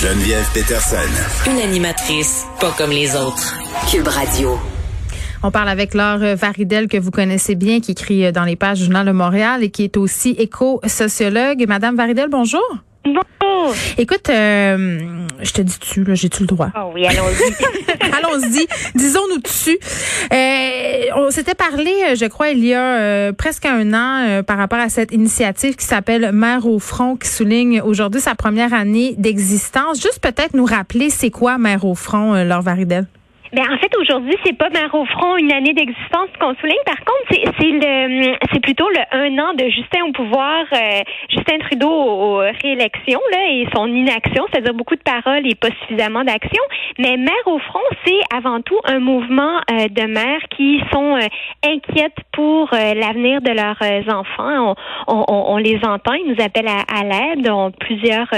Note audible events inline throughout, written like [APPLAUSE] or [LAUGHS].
Geneviève Peterson. Une animatrice pas comme les autres. Cube Radio. On parle avec Laure Varidel, que vous connaissez bien, qui écrit dans les pages du Journal de Montréal et qui est aussi éco-sociologue. Madame Varidel, bonjour. Écoute, euh, je te dis tu, là, j'ai-tu le droit? Oh oui, allons-y. [LAUGHS] allons-y. Disons-nous dessus. Euh, on s'était parlé, je crois, il y a euh, presque un an euh, par rapport à cette initiative qui s'appelle Mère au front, qui souligne aujourd'hui sa première année d'existence. Juste peut-être nous rappeler, c'est quoi Mère au front, euh, Laure Varidel? Ben, en fait, aujourd'hui, c'est pas Mère au front une année d'existence qu'on souligne. Par contre, c'est, c'est le, c'est plutôt le un an de Justin au pouvoir, euh, Justin Trudeau aux réélections, là, et son inaction, c'est-à-dire beaucoup de paroles et pas suffisamment d'action. Mais Mère au front, c'est avant tout un mouvement euh, de mères qui sont euh, inquiètes pour l'avenir de leurs enfants. On, on, on, les entend, ils nous appellent à, à l'aide. On, plusieurs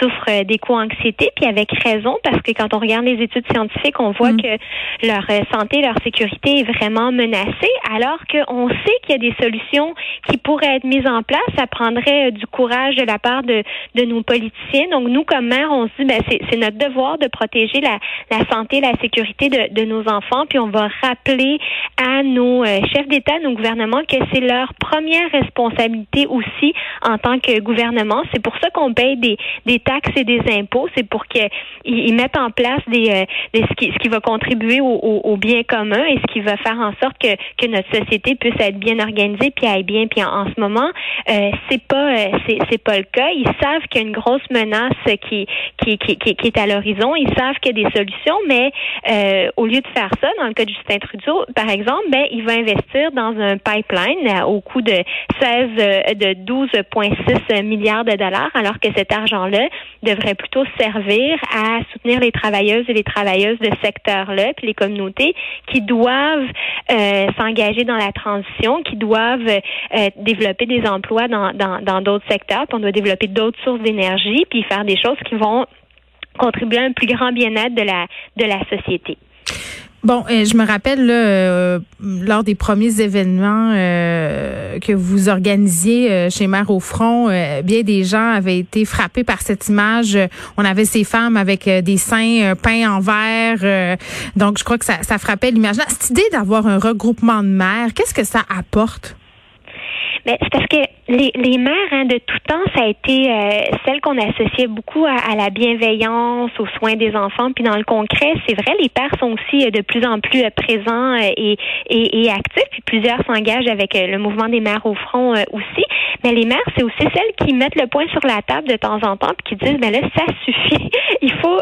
souffrent d'éco-anxiété, puis avec raison, parce que quand on regarde les études scientifiques, on voit mm. que que leur euh, santé, leur sécurité est vraiment menacée, alors qu'on sait qu'il y a des solutions qui pourraient être mises en place. Ça prendrait euh, du courage de la part de, de nos politiciens. Donc, nous, comme mère, on se dit, ben, c'est notre devoir de protéger la, la santé, la sécurité de, de nos enfants, puis on va rappeler à nos euh, chefs d'État, nos gouvernements, que c'est leur première responsabilité aussi en tant que gouvernement. C'est pour ça qu'on paye des, des taxes et des impôts. C'est pour qu'ils mettent en place des, des ce, qui, ce qui va contribuer au, au, bien commun et ce qui va faire en sorte que, que notre société puisse être bien organisée puis aille bien. Puis en, ce moment, euh, c'est pas euh, c'est, c'est pas le cas. Ils savent qu'il y a une grosse menace qui qui, qui, qui, est à l'horizon. Ils savent qu'il y a des solutions, mais euh, au lieu de faire ça, dans le cas de Justin Trudeau, par exemple, ben il va investir dans un pipeline au coût de 16 euh, de 12,6 milliards de dollars, alors que cet argent-là devrait plutôt servir à soutenir les travailleuses et les travailleuses de secteur puis les communautés qui doivent euh, s'engager dans la transition, qui doivent euh, développer des emplois dans dans d'autres secteurs, puis on doit développer d'autres sources d'énergie, puis faire des choses qui vont contribuer à un plus grand bien-être de la de la société. Bon, euh, je me rappelle euh, lors des premiers événements euh, que vous organisiez chez Mère au Front, bien des gens avaient été frappés par cette image. On avait ces femmes avec des seins peints en vert. donc, je crois que ça, ça frappait l'imaginaire. Cette idée d'avoir un regroupement de mères, qu'est-ce que ça apporte? Mais c'est parce que les, les mères hein, de tout temps, ça a été euh, celle qu'on associait beaucoup à, la bienveillance, aux soins des enfants. Puis dans le concret, c'est vrai, les pères sont aussi euh, de plus en plus euh, présents et, et, et, actifs. Puis plusieurs s'engagent avec le mouvement des mères au front aussi. Mais les mères, c'est aussi celles qui mettent le point sur la table de temps en temps puis qui disent, ben là, ça suffit. [LAUGHS] Il faut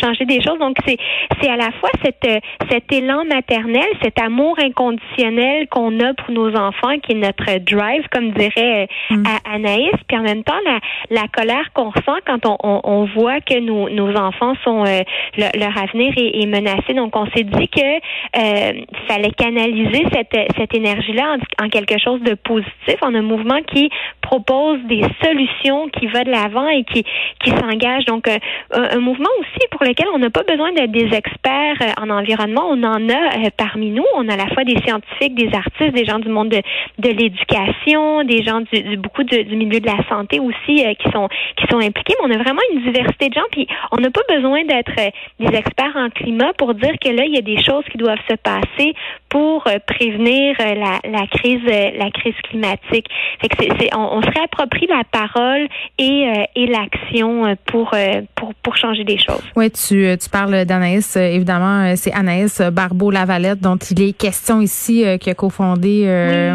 changer des choses. Donc c'est c'est à la fois cette cet élan maternel, cet amour inconditionnel qu'on a pour nos enfants, qui est notre drive, comme dirait Mm. à Anaïs, puis en même temps la, la colère qu'on ressent quand on, on, on, voit que nos, nos enfants sont euh, leur avenir est, est, menacé. Donc on s'est dit que euh, fallait canaliser cette, cette énergie-là en, en, quelque chose de positif, en un mouvement qui propose des solutions, qui va de l'avant et qui qui s'engage. Donc euh, un, mouvement aussi pour lequel on n'a pas besoin d'être des experts euh, en environnement. On en a parmi nous. On a à la fois des scientifiques, des artistes, des gens du monde de, de l'éducation, des gens du, beaucoup du milieu de la santé aussi euh, qui sont qui sont impliqués. Mais on a vraiment une diversité de gens. Puis on n'a pas besoin d'être euh, des experts en climat pour dire que là il y a des choses qui doivent se passer pour euh, prévenir la, la crise la crise climatique. Fait que on, on, se réapproprie la parole et et l'action pour pour pour changer des choses. Oui, tu tu parles d'Anaïs évidemment c'est Anaïs Barbeau Lavalette dont il est question ici qui a cofondé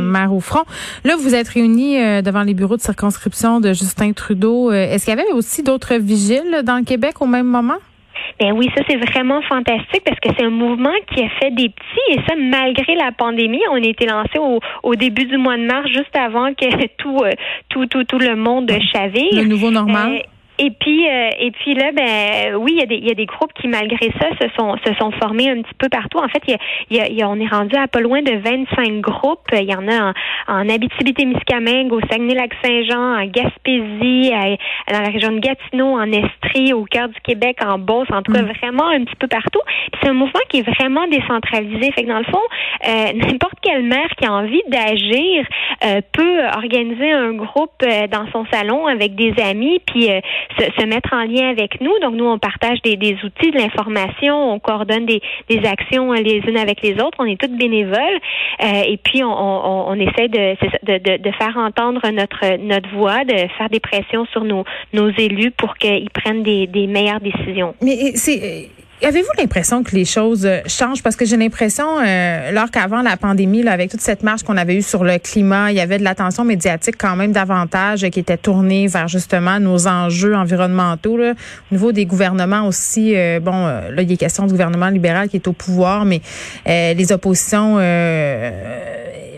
Mère au front. Là vous êtes réunis euh, devant les bureaux de circonscription de Justin Trudeau. Euh, est-ce qu'il y avait aussi d'autres vigiles dans le Québec au même moment? Ben oui, ça c'est vraiment fantastique parce que c'est un mouvement qui a fait des petits et ça malgré la pandémie. On a été lancé au, au début du mois de mars, juste avant que [LAUGHS] tout euh, tout tout tout le monde chavire. Le nouveau normal. Euh, et puis, euh, et puis là, ben oui, il y, a des, il y a des groupes qui, malgré ça, se sont, se sont formés un petit peu partout. En fait, il y a, il y a, on est rendu à pas loin de 25 groupes. Il y en a en, en Abitibi-Témiscamingue, au Saguenay-Lac-Saint-Jean, en Gaspésie, à, dans la région de Gatineau, en Estrie, au cœur du Québec, en Beauce, en tout cas, vraiment un petit peu partout. C'est un mouvement qui est vraiment décentralisé. Fait que dans le fond, euh, [LAUGHS] n'importe quelle mère qui a envie d'agir euh, peut organiser un groupe euh, dans son salon avec des amis, puis se, mettre en lien avec nous. Donc, nous, on partage des, outils, de l'information, on coordonne des, actions les unes avec les autres. On est toutes bénévoles. Euh, et puis, on, essaie de, de, de, faire entendre notre, notre voix, de faire des pressions sur nos, nos élus pour qu'ils prennent des, des meilleures décisions. Mais c'est Avez-vous l'impression que les choses euh, changent? Parce que j'ai l'impression, euh, qu'avant la pandémie, là, avec toute cette marche qu'on avait eue sur le climat, il y avait de l'attention médiatique quand même davantage qui était tournée vers justement nos enjeux environnementaux. Au niveau des gouvernements aussi, euh, bon, là, il est question du gouvernement libéral qui est au pouvoir, mais les oppositions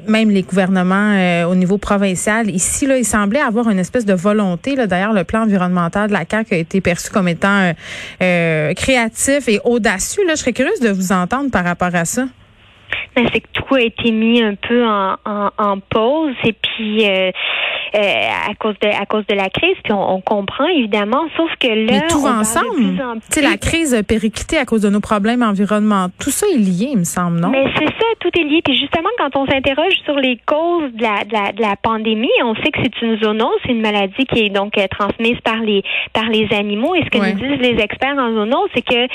même les gouvernements euh, au niveau provincial. Ici, là, il semblait avoir une espèce de volonté. D'ailleurs, le plan environnemental de la CAQ a été perçu comme étant euh, euh, créatif et audacieux. Là, je serais curieuse de vous entendre par rapport à ça. Ben, c'est que tout a été mis un peu en, en, pause et puis euh, à cause de à cause de la crise. Puis on, comprend évidemment, sauf que là, Mais tout ensemble. Tu sais, la crise a périclité à cause de nos problèmes environnementaux. Tout ça est lié, il me semble, non? Mais c'est ça, tout est lié. Puis justement, quand on s'interroge sur les causes de la, de la, de la pandémie, on sait que c'est une zoonose, c'est une maladie qui est donc euh, transmise par les par les animaux. Et ce que nous disent les experts en zoonose, c'est que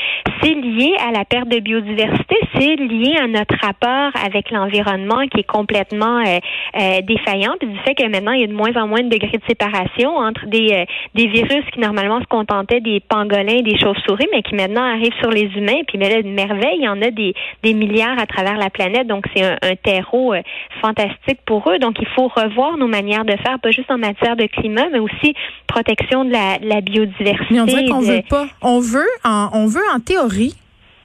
c'est lié à la perte de biodiversité, c'est lié à notre rapport avec l'environnement qui est complètement euh, euh, défaillant, puis du fait que maintenant il y a de moins en moins de degrés de séparation entre des, euh, des virus qui normalement se contentaient des pangolins, des chauves-souris, mais qui maintenant arrivent sur les humains. Puis mais là, une merveille, il y en a des, des milliards à travers la planète. Donc c'est un, terreau euh, fantastique pour eux. Donc il faut revoir nos manières de faire, pas juste en matière de climat, mais aussi protection de la, la biodiversité. Mais on dirait qu'on veut pas. On veut, on veut en théorie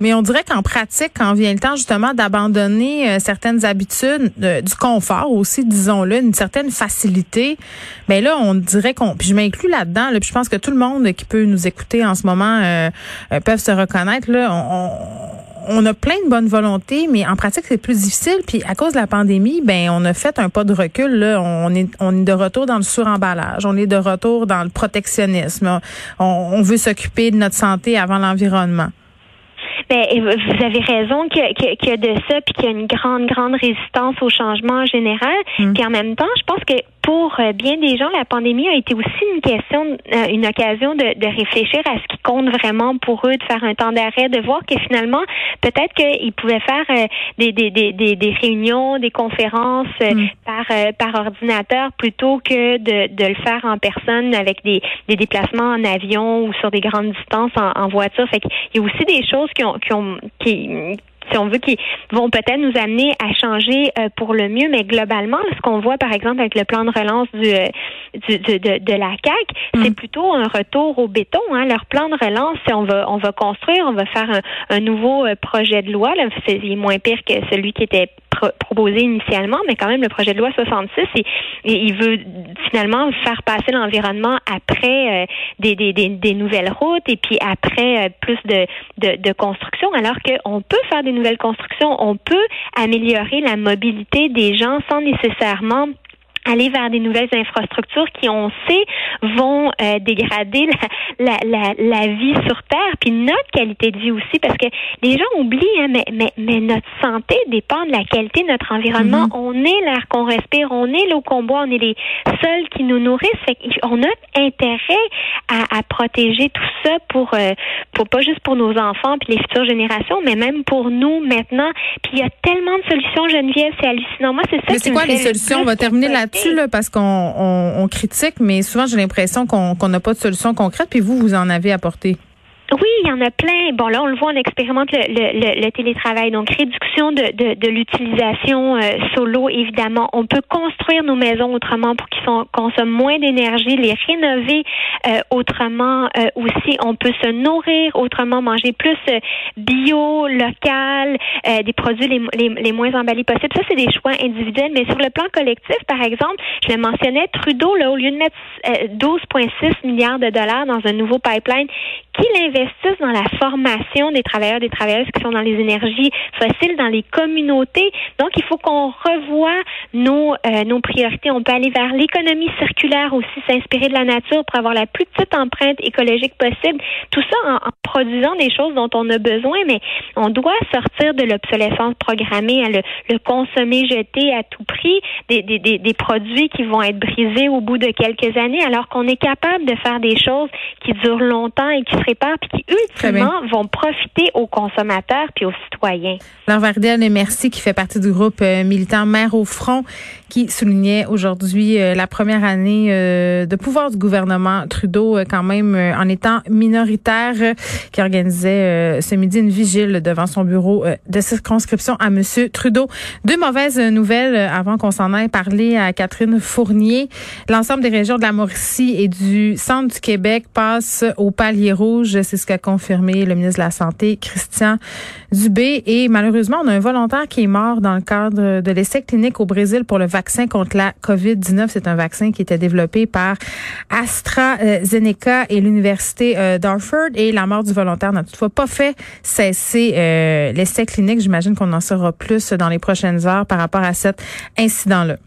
mais on dirait qu'en pratique, quand vient le temps justement d'abandonner euh, certaines habitudes, du confort aussi, disons-le, une certaine facilité, mais ben là, on dirait qu'on, puis je m'inclus là-dedans, là, puis je pense que tout le monde qui peut nous écouter en ce moment euh, euh peuvent se reconnaître. Là, on, on, a plein de bonnes volontés, mais en pratique, c'est plus difficile. Puis à cause de la pandémie, ben on a fait un pas de recul. Là. On est, on est de retour dans le suremballage. On est de retour dans le protectionnisme. On, on veut s'occuper de notre santé avant l'environnement. Ben, vous avez raison qu'il y, a de ça, puis qu'il y a une grande, grande résistance au changement en général. Mm. Puis en même temps, je pense que pour euh, bien des gens, la pandémie a été aussi une question, euh, une occasion de, de, réfléchir à ce qui compte vraiment pour eux, de faire un temps d'arrêt, de voir que finalement, peut-être qu'ils pouvaient faire euh, des, des, des, des, réunions, des conférences mm. par, par ordinateur plutôt que de, de le faire en personne avec des, des déplacements en avion ou sur des grandes distances en, en voiture. Fait qu'il y a aussi des choses qui ont, qui ont qui, si on veut, qui vont peut-être nous amener à changer euh, pour le mieux, mais globalement, ce qu'on voit, par exemple, avec le plan de relance du, euh, du de, de, la CAC, c'est mm. plutôt un retour au béton. Hein. Leur plan de relance, c'est on va on va construire, on va faire un, un nouveau euh, projet de loi. Là, c'est moins pire que celui qui était proposé initialement, mais quand même le projet de loi 66, et, il veut finalement faire passer l'environnement après des, des, nouvelles routes et puis après plus de, de, de construction, alors qu'on peut faire des nouvelles constructions, on peut améliorer la mobilité des gens sans nécessairement aller vers des nouvelles infrastructures qui, on sait, vont euh, dégrader la, la, la, vie sur Terre, puis notre qualité de vie aussi, parce que les gens oublient, hein, mais, mais, mais, notre santé dépend de la qualité de notre environnement. Mm-hmm. On est l'air qu'on respire, on est l'eau qu'on boit, on est les seuls qui nous nourrissent. on a intérêt à, à protéger tout ça pour, euh, pour pas juste pour nos enfants puis les futures générations, mais même pour nous maintenant. Puis il y a tellement de solutions, Geneviève, c'est hallucinant. Moi, c'est ça. Mais c'est quoi les solutions? On va terminer là parce qu'on on, critique, mais souvent j'ai l'impression qu'on n'a pas de solution concrète, puis vous, vous en avez apporté? Oui, il y en a plein. Bon, là, on le voit, on expérimente le, télétravail. Donc, réduction de, l'utilisation euh, solo, évidemment. On peut construire nos maisons autrement pour qu'ils consomment moins d'énergie, les rénover autrement aussi, on peut se nourrir autrement, manger plus bio, local, des produits les, les, les moins emballés possibles. Ça, c'est des choix individuels, mais sur le plan collectif, par exemple, je le mentionnais, Trudeau, là, au lieu de mettre 12,6 milliards de dollars dans un nouveau pipeline, qu'il dans la formation des travailleurs, des travailleuses qui sont dans les énergies fossiles, dans les communautés. Donc, il faut qu'on revoie nos, euh, nos priorités. On peut aller vers l'économie circulaire aussi, s'inspirer de la nature pour avoir la plus petite empreinte écologique possible. Tout ça en, produisant des choses dont on a besoin, mais on doit sortir de l'obsolescence programmée, le, le, consommer, jeter à tout prix, des, des, des, produits qui vont être brisés au bout de quelques années, alors qu'on est capable de faire des choses qui durent longtemps et qui se réparent, qui ultimement vont profiter aux consommateurs puis aux citoyens. Alors Vardel, merci, qui fait partie du groupe euh, militant Mère au front, qui soulignait aujourd'hui euh, la première année euh, de pouvoir du gouvernement Trudeau, quand même en étant minoritaire, qui organisait ce midi une vigile devant son bureau de circonscription à Monsieur Trudeau. Deux mauvaises nouvelles avant qu'on s'en aille parler à Catherine Fournier. L'ensemble des régions de la Mauricie et du centre du Québec passent au palier rouge. C'est ce qu'a confirmé le ministre de la Santé, Christian Dubé. Et malheureusement, on a un volontaire qui est mort dans le cadre de l'essai clinique au Brésil pour le vaccin contre la COVID-19. C'est un vaccin qui était développé par AstraZeneca et l'Université euh, d'Harford. Et la mort du volontaire n'a toutefois pas fait cesser euh, l'essai clinique. J'imagine qu'on en saura plus dans les prochaines heures par rapport à cet incident-là.